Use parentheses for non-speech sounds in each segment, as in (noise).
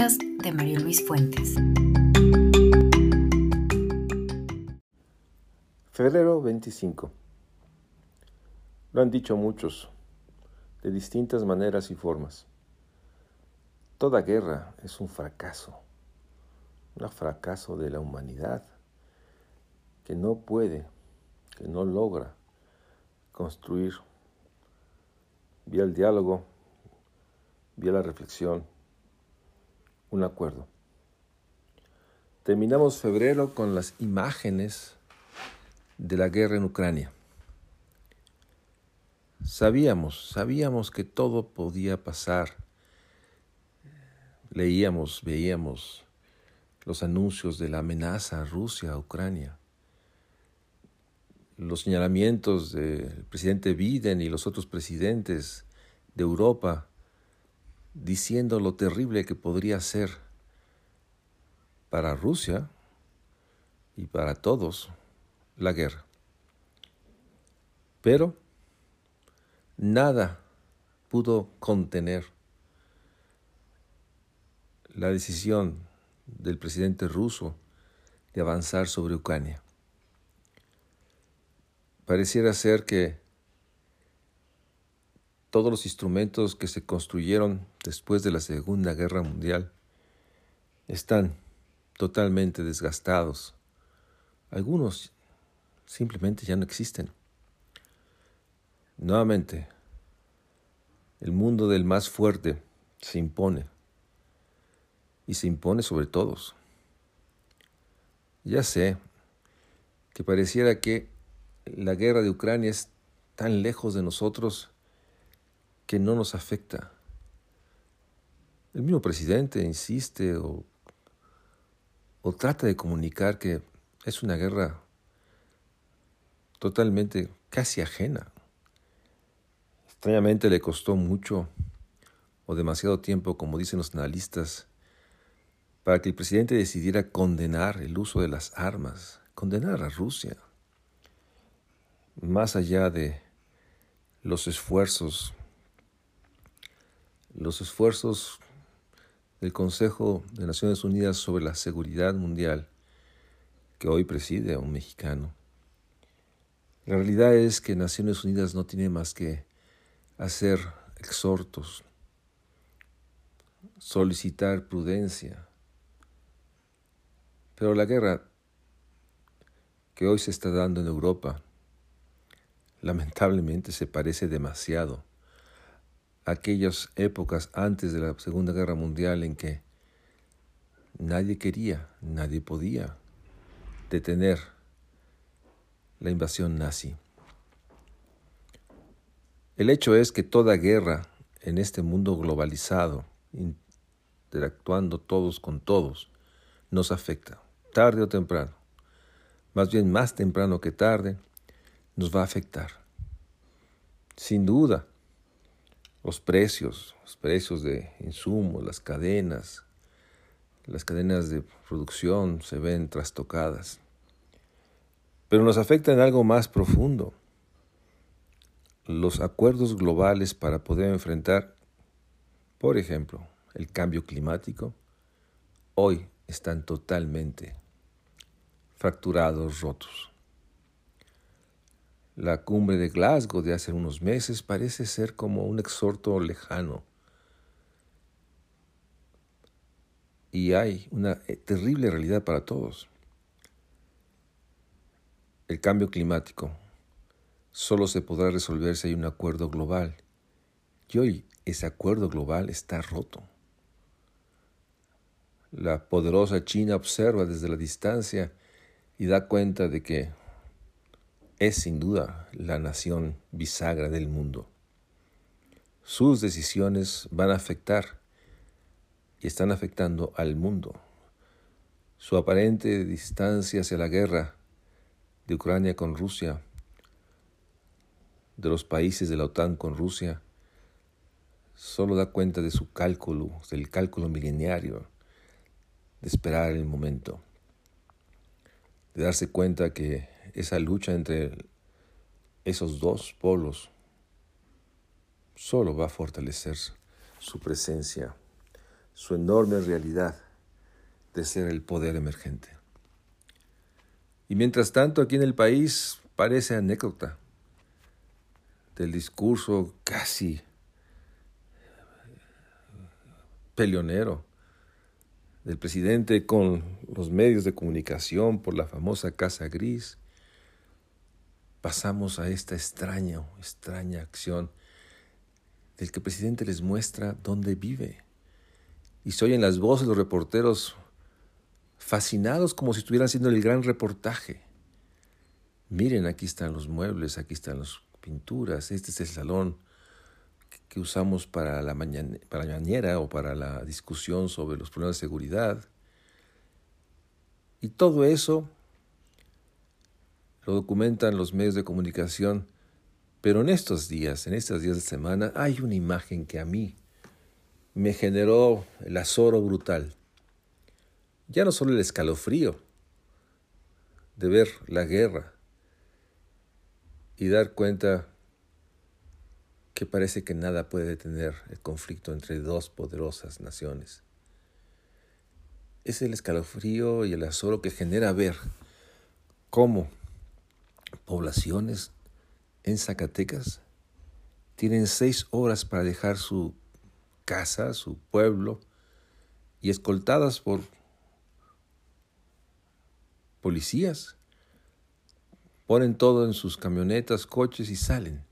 de Mario Luis Fuentes. Febrero 25. Lo han dicho muchos, de distintas maneras y formas. Toda guerra es un fracaso, un fracaso de la humanidad que no puede, que no logra construir vía el diálogo, vía la reflexión, un acuerdo. Terminamos febrero con las imágenes de la guerra en Ucrania. Sabíamos, sabíamos que todo podía pasar. Leíamos, veíamos los anuncios de la amenaza a Rusia, a Ucrania, los señalamientos del presidente Biden y los otros presidentes de Europa diciendo lo terrible que podría ser para Rusia y para todos la guerra. Pero nada pudo contener la decisión del presidente ruso de avanzar sobre Ucrania. Pareciera ser que todos los instrumentos que se construyeron después de la Segunda Guerra Mundial están totalmente desgastados. Algunos simplemente ya no existen. Nuevamente, el mundo del más fuerte se impone y se impone sobre todos. Ya sé que pareciera que la guerra de Ucrania es tan lejos de nosotros que no nos afecta. El mismo presidente insiste o, o trata de comunicar que es una guerra totalmente casi ajena. Extrañamente le costó mucho o demasiado tiempo, como dicen los analistas, para que el presidente decidiera condenar el uso de las armas, condenar a Rusia, más allá de los esfuerzos los esfuerzos del Consejo de Naciones Unidas sobre la Seguridad Mundial, que hoy preside a un mexicano. La realidad es que Naciones Unidas no tiene más que hacer exhortos, solicitar prudencia. Pero la guerra que hoy se está dando en Europa, lamentablemente se parece demasiado aquellas épocas antes de la Segunda Guerra Mundial en que nadie quería, nadie podía detener la invasión nazi. El hecho es que toda guerra en este mundo globalizado, interactuando todos con todos, nos afecta, tarde o temprano. Más bien más temprano que tarde, nos va a afectar. Sin duda, los precios, los precios de insumos, las cadenas, las cadenas de producción se ven trastocadas. Pero nos afecta en algo más profundo. Los acuerdos globales para poder enfrentar, por ejemplo, el cambio climático, hoy están totalmente fracturados, rotos. La cumbre de Glasgow de hace unos meses parece ser como un exhorto lejano. Y hay una eh, terrible realidad para todos. El cambio climático solo se podrá resolver si hay un acuerdo global. Y hoy ese acuerdo global está roto. La poderosa China observa desde la distancia y da cuenta de que es sin duda la nación bisagra del mundo. Sus decisiones van a afectar y están afectando al mundo. Su aparente distancia hacia la guerra de Ucrania con Rusia, de los países de la OTAN con Rusia, solo da cuenta de su cálculo, del cálculo mileniario, de esperar el momento, de darse cuenta que esa lucha entre esos dos polos solo va a fortalecer su presencia su enorme realidad de ser el poder emergente. Y mientras tanto, aquí en el país parece anécdota del discurso casi peleonero del presidente con los medios de comunicación por la famosa Casa Gris, pasamos a esta extraña, extraña acción del que el presidente les muestra dónde vive. Y se oyen las voces de los reporteros fascinados como si estuvieran haciendo el gran reportaje. Miren, aquí están los muebles, aquí están las pinturas, este es el salón que usamos para la, para la mañana o para la discusión sobre los problemas de seguridad. Y todo eso lo documentan los medios de comunicación, pero en estos días, en estos días de semana, hay una imagen que a mí me generó el azoro brutal. Ya no solo el escalofrío de ver la guerra y dar cuenta que parece que nada puede detener el conflicto entre dos poderosas naciones. Es el escalofrío y el azoro que genera ver cómo poblaciones en Zacatecas tienen seis horas para dejar su casa, su pueblo, y escoltadas por policías, ponen todo en sus camionetas, coches y salen.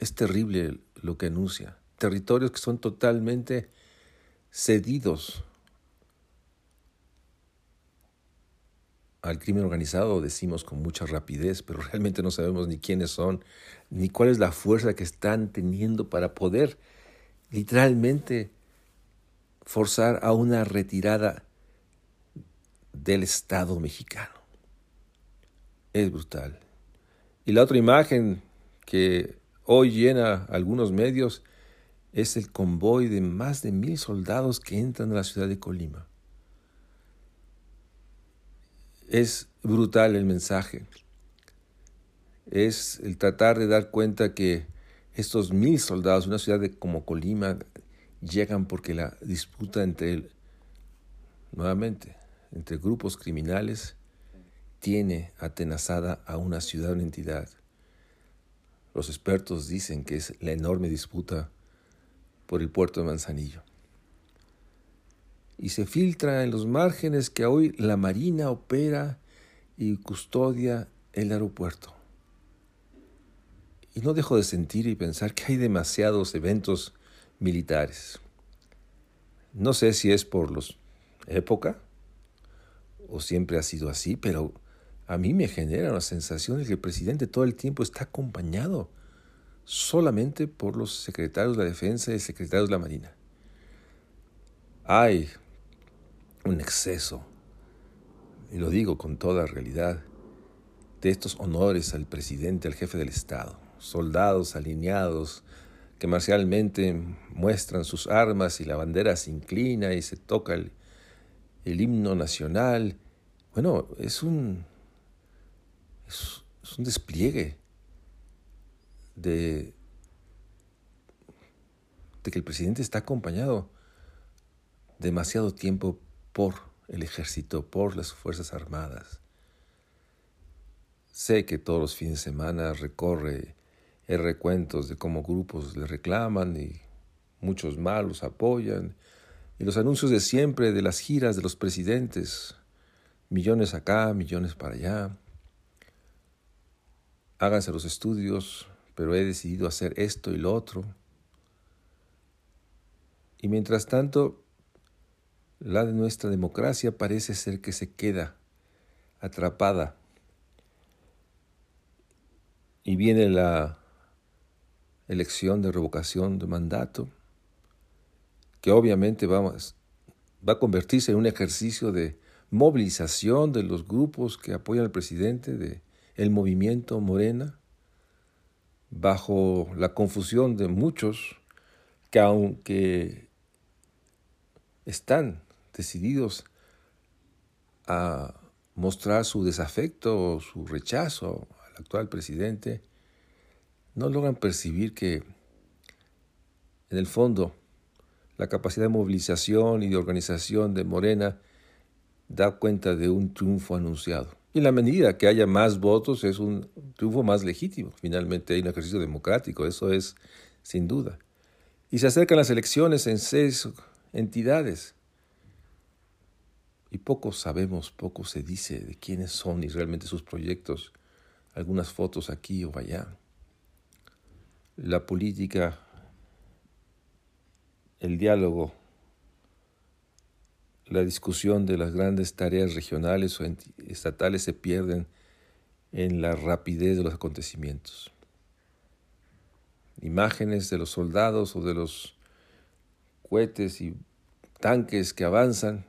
Es terrible lo que anuncia. Territorios que son totalmente cedidos al crimen organizado, decimos con mucha rapidez, pero (laughs) realmente no sabemos ni quiénes son, ni cuál es la fuerza que están teniendo para poder literalmente forzar a una retirada del Estado mexicano. Es brutal. Y la otra imagen que hoy llena algunos medios es el convoy de más de mil soldados que entran a la ciudad de Colima. Es brutal el mensaje. Es el tratar de dar cuenta que estos mil soldados, una ciudad como Colima, llegan porque la disputa entre, nuevamente, entre grupos criminales tiene atenazada a una ciudad, una entidad. Los expertos dicen que es la enorme disputa por el puerto de Manzanillo. Y se filtra en los márgenes que hoy la Marina opera y custodia el aeropuerto. Y no dejo de sentir y pensar que hay demasiados eventos militares. No sé si es por los época o siempre ha sido así, pero a mí me genera la sensación de que el presidente todo el tiempo está acompañado solamente por los secretarios de la defensa y secretarios de la marina. Hay un exceso, y lo digo con toda realidad, de estos honores al presidente, al jefe del Estado, soldados alineados que marcialmente muestran sus armas y la bandera se inclina y se toca el, himno nacional. Bueno, es un, es, un despliegue de, de que el presidente está acompañado demasiado tiempo por el ejército, por las Fuerzas Armadas. Sé que todos los fines de semana recorre recuentos de cómo grupos le reclaman y muchos más los apoyan, y los anuncios de siempre de las giras de los presidentes, millones acá, millones para allá háganse los estudios, pero he decidido hacer esto y lo otro. Y mientras tanto, la de nuestra democracia parece ser que se queda atrapada. Y viene la elección de revocación de mandato, que obviamente va a convertirse en un ejercicio de movilización de los grupos que apoyan al presidente, de el movimiento Morena, bajo la confusión de muchos que aunque están decididos a mostrar su desafecto o su rechazo al actual presidente, no logran percibir que en el fondo La capacidad de movilización y de organización de Morena da cuenta de un triunfo anunciado. Y en la medida que haya más votos es un triunfo más legítimo. Finalmente hay un ejercicio democrático, eso es sin duda. Y se acercan las elecciones en seis entidades. Y poco sabemos, poco se dice de quiénes son y realmente sus proyectos. Algunas fotos aquí o allá. La política, el diálogo la discusión de las grandes tareas regionales o estatales se pierden en la rapidez de los acontecimientos. Imágenes de los soldados o de los cohetes y tanques que avanzan,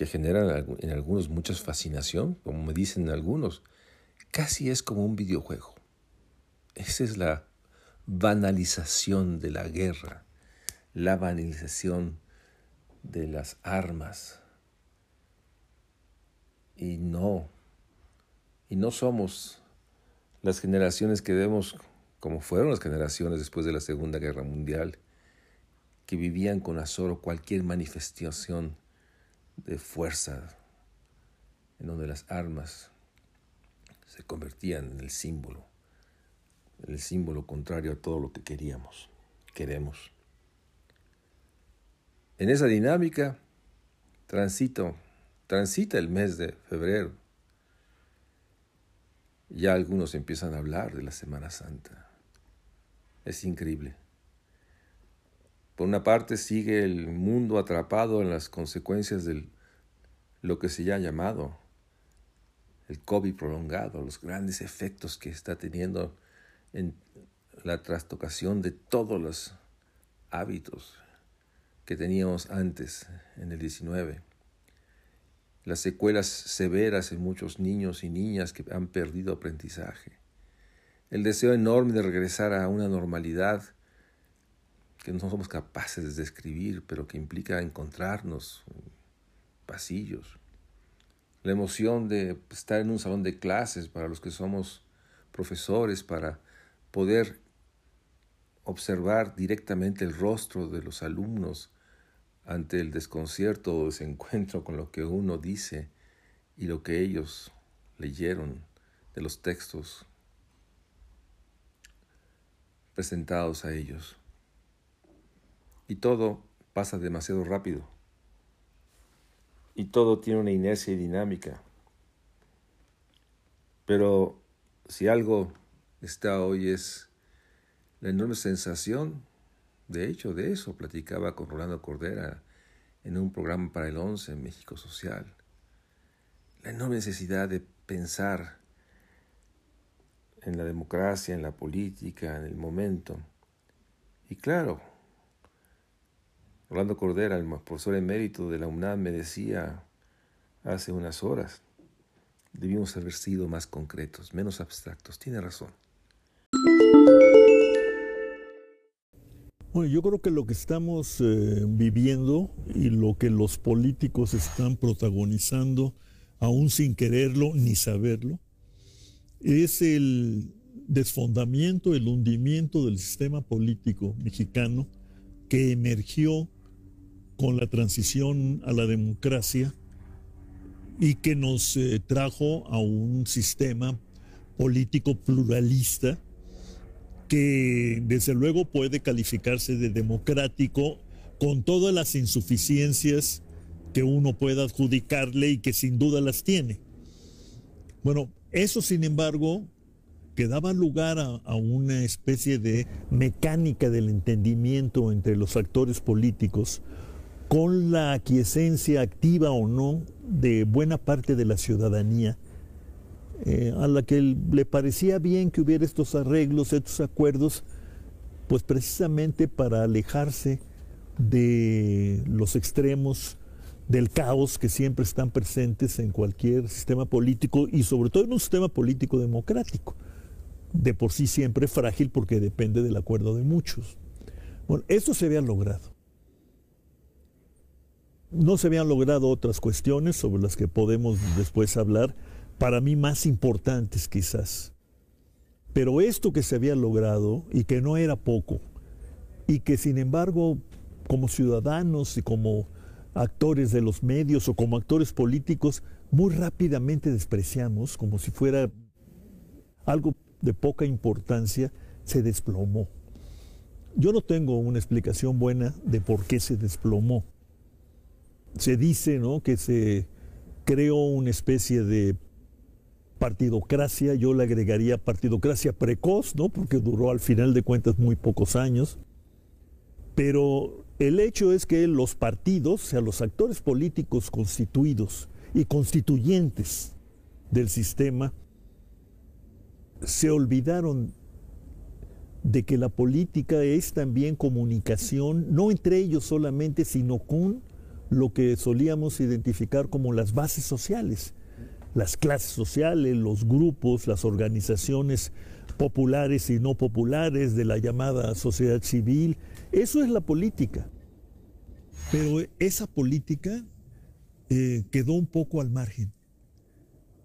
que generan en algunos mucha fascinación, como me dicen algunos, casi es como un videojuego. Esa es la banalización de la guerra, la banalización de las armas. Y no, y no somos las generaciones que vemos, como fueron las generaciones después de la Segunda Guerra Mundial, que vivían con azoro cualquier manifestación de fuerza, en donde las armas se convertían en el símbolo, el símbolo contrario a todo lo que queríamos, queremos. En esa dinámica transito, transita el mes de febrero. Ya algunos empiezan a hablar de la Semana Santa. Es increíble. Por una parte sigue el mundo atrapado en las consecuencias de lo que se ya ha llamado el COVID prolongado, los grandes efectos que está teniendo en la trastocación de todos los hábitos, que teníamos antes, en el 19. Las secuelas severas en muchos niños y niñas que han perdido aprendizaje. El deseo enorme de regresar a una normalidad que no somos capaces de describir, pero que implica encontrarnos en pasillos. La emoción de estar en un salón de clases para los que somos profesores, para poder observar directamente el rostro de los alumnos ante el desconcierto o desencuentro con lo que uno dice y lo que ellos leyeron de los textos presentados a ellos. Y todo pasa demasiado rápido. Y todo tiene una inercia y dinámica. Pero si algo está hoy es la enorme sensación de hecho, de eso platicaba con Rolando Cordera en un programa para el 11 en México Social. La enorme necesidad de pensar en la democracia, en la política, en el momento. Y claro, Rolando Cordera, el profesor emérito de la UNAM, me decía hace unas horas, debimos haber sido más concretos, menos abstractos. Tiene razón. Bueno, yo creo que lo que estamos eh, viviendo y lo que los políticos están protagonizando, aún sin quererlo ni saberlo, es el desfondamiento, el hundimiento del sistema político mexicano que emergió con la transición a la democracia y que nos eh, trajo a un sistema político pluralista que desde luego puede calificarse de democrático con todas las insuficiencias que uno pueda adjudicarle y que sin duda las tiene. Bueno, eso sin embargo que daba lugar a, a, una especie de mecánica del entendimiento entre los actores políticos con la aquiescencia activa o no de buena parte de la ciudadanía eh, a la que le parecía bien que hubiera estos arreglos, estos acuerdos, pues precisamente para alejarse de los extremos del caos que siempre están presentes en cualquier sistema político y sobre todo en un sistema político democrático, de por sí siempre frágil porque depende del acuerdo de muchos. Bueno, esto se había logrado. No se habían logrado otras cuestiones sobre las que podemos después hablar, para mí más importantes quizás. Pero esto que se había logrado y que no era poco, y que sin embargo como ciudadanos y como actores de los medios o como actores políticos muy rápidamente despreciamos como si fuera algo de poca importancia, se desplomó. Yo no tengo una explicación buena de por qué se desplomó. Se dice ¿no? que se creó una especie de partidocracia, yo le agregaría partidocracia precoz, ¿no? porque duró al final de cuentas muy pocos años. Pero el hecho es que los partidos, o sea, los actores políticos constituidos y constituyentes del sistema, se olvidaron de que la política es también comunicación, no entre ellos solamente, sino con lo que solíamos identificar como las bases sociales, las clases sociales, los grupos, las organizaciones populares y no populares de la llamada sociedad civil. Eso es la política. Pero esa política eh, quedó un poco al margen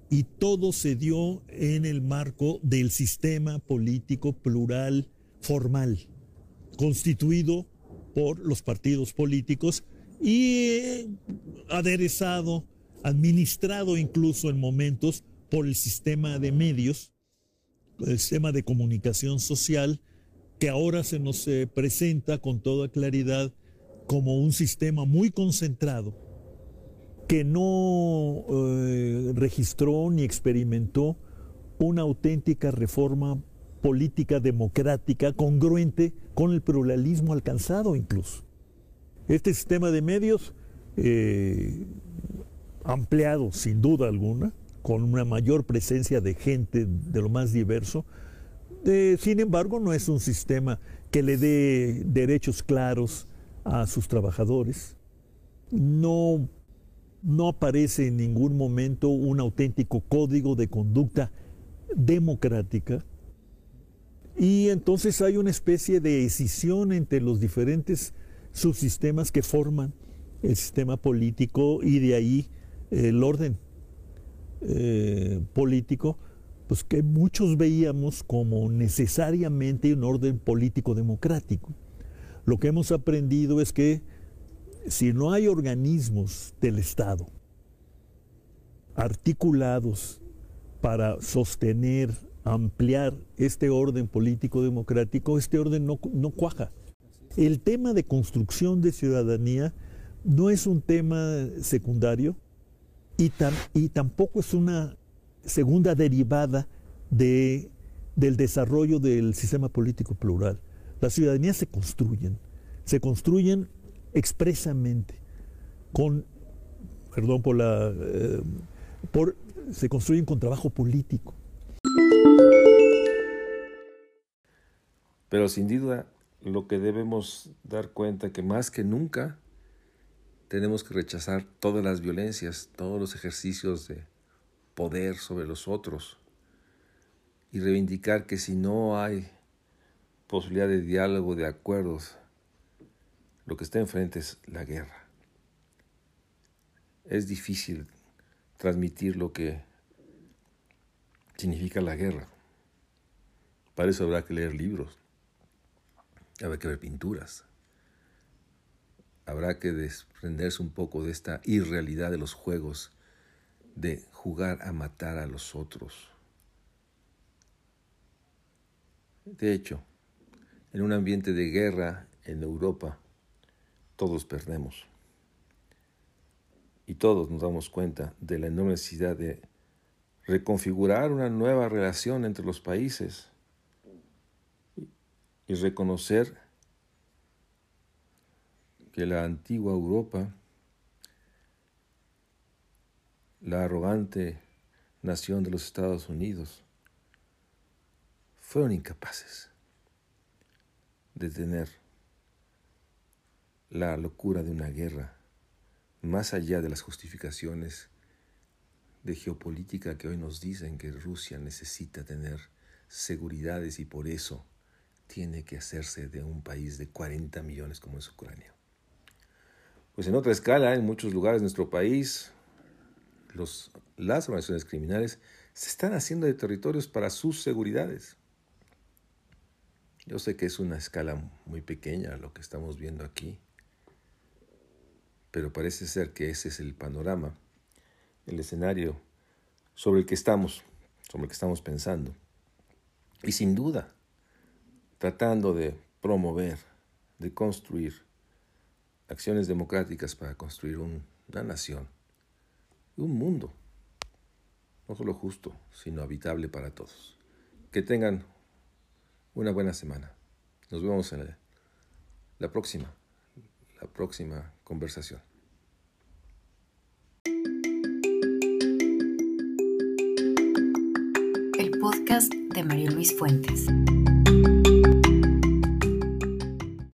y todo se dio en el marco del sistema político plural formal, constituido por los partidos políticos y aderezado, administrado incluso en momentos por el sistema de medios, el sistema de comunicación social, que ahora se nos eh, presenta con toda claridad como un sistema muy concentrado que no eh, registró ni experimentó una auténtica reforma política democrática congruente con el pluralismo alcanzado incluso. Este sistema de medios, eh, ampliado sin duda alguna, con una mayor presencia de gente de lo más diverso, sin embargo no es un sistema que le dé derechos claros a sus trabajadores, no no aparece en ningún momento un auténtico código de conducta democrática. Y entonces hay una especie de escisión entre los diferentes subsistemas que forman el sistema político y de ahí el orden eh, político, pues que muchos veíamos como necesariamente un orden político democrático. Lo que hemos aprendido es que si no hay organismos del Estado articulados para sostener, ampliar este orden político democrático, este orden no, cuaja. El tema de construcción de ciudadanía no es un tema secundario y, tampoco es una segunda derivada de, del desarrollo del sistema político plural. Las ciudadanías se construyen, se construyen expresamente con, perdón por la, eh, se construyen con trabajo político. Pero sin duda lo que debemos dar cuenta que más que nunca tenemos que rechazar todas las violencias, todos los ejercicios de poder sobre los otros y reivindicar que si no hay posibilidad de diálogo, de acuerdos, lo que está enfrente es la guerra. Es difícil transmitir lo que significa la guerra. Para eso habrá que leer libros, habrá que ver pinturas, habrá que desprenderse un poco de esta irrealidad de los juegos de jugar a matar a los otros. De hecho, en un ambiente de guerra en Europa, todos perdemos. Y todos nos damos cuenta de la enorme necesidad de reconfigurar una nueva relación entre los países y reconocer que la antigua Europa, la arrogante nación de los Estados Unidos, fueron incapaces de tener la locura de una guerra, más allá de las justificaciones de geopolítica que hoy nos dicen que Rusia necesita tener seguridades y por eso tiene que hacerse de un país de 40 millones como es Ucrania. Pues en otra escala, en muchos lugares de nuestro país, las organizaciones criminales se están haciendo de territorios para sus seguridades. Yo sé que es una escala muy pequeña lo que estamos viendo aquí, pero parece ser que ese es el panorama, el escenario sobre el que estamos, sobre el que estamos pensando. Y sin duda, tratando de promover, de construir acciones democráticas para construir una nación, un mundo, no solo justo, sino habitable para todos. Que tengan una buena semana. Nos vemos en la, próxima, la próxima conversación. El podcast de María Luis Fuentes.